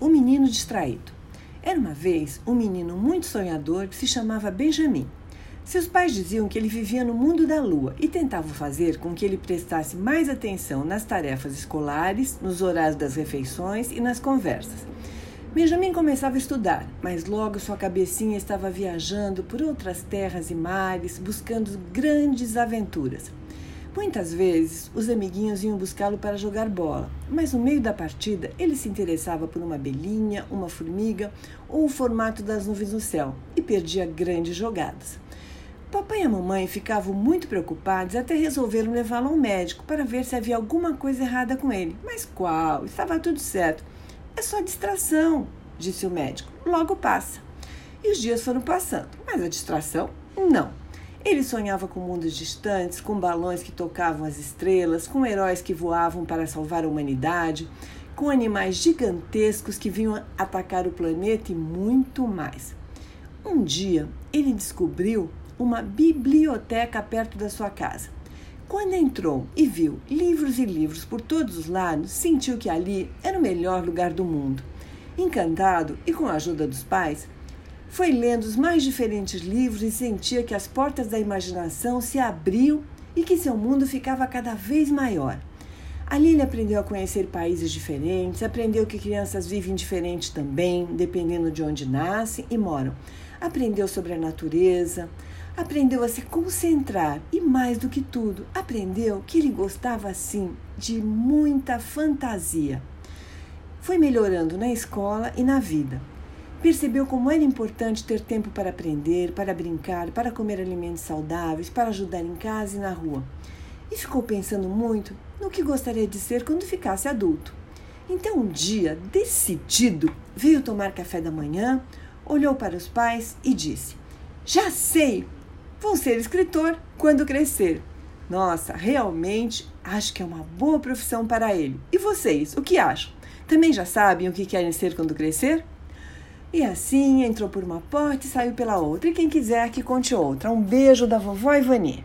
O menino distraído. Era uma vez um menino muito sonhador que se chamava Benjamin. Seus pais diziam que ele vivia no mundo da lua e tentavam fazer com que ele prestasse mais atenção nas tarefas escolares, nos horários das refeições e nas conversas. Benjamin começava a estudar, mas logo sua cabecinha estava viajando por outras terras e mares, buscando grandes aventuras. Muitas vezes, os amiguinhos iam buscá-lo para jogar bola, mas no meio da partida ele se interessava por uma abelhinha, uma formiga ou o formato das nuvens no céu e perdia grandes jogadas. Papai e a mamãe ficavam muito preocupados até resolveram levá-lo ao médico para ver se havia alguma coisa errada com ele. Mas qual? Estava tudo certo. É só distração, disse o médico. Logo passa. E os dias foram passando, mas a distração, não. Ele sonhava com mundos distantes, com balões que tocavam as estrelas, com heróis que voavam para salvar a humanidade, com animais gigantescos que vinham atacar o planeta e muito mais. Um dia, ele descobriu uma biblioteca perto da sua casa. Quando entrou e viu livros e livros por todos os lados, sentiu que ali era o melhor lugar do mundo. Encantado e com a ajuda dos pais, foi lendo os mais diferentes livros e sentia que as portas da imaginação se abriam e que seu mundo ficava cada vez maior. Ali ele aprendeu a conhecer países diferentes, aprendeu que crianças vivem diferente também, dependendo de onde nascem e moram. Aprendeu sobre a natureza, aprendeu a se concentrar e, mais do que tudo, aprendeu que ele gostava, sim, de muita fantasia. Foi melhorando na escola e na vida. Percebeu como era importante ter tempo para aprender, para brincar, para comer alimentos saudáveis, para ajudar em casa e na rua. E ficou pensando muito no que gostaria de ser quando ficasse adulto. Então, um dia, decidido, veio tomar café da manhã, olhou para os pais e disse: Já sei! Vou ser escritor quando crescer. Nossa, realmente acho que é uma boa profissão para ele. E vocês, o que acham? Também já sabem o que querem ser quando crescer? E assim entrou por uma porta e saiu pela outra. E quem quiser que conte outra. Um beijo da vovó Ivani.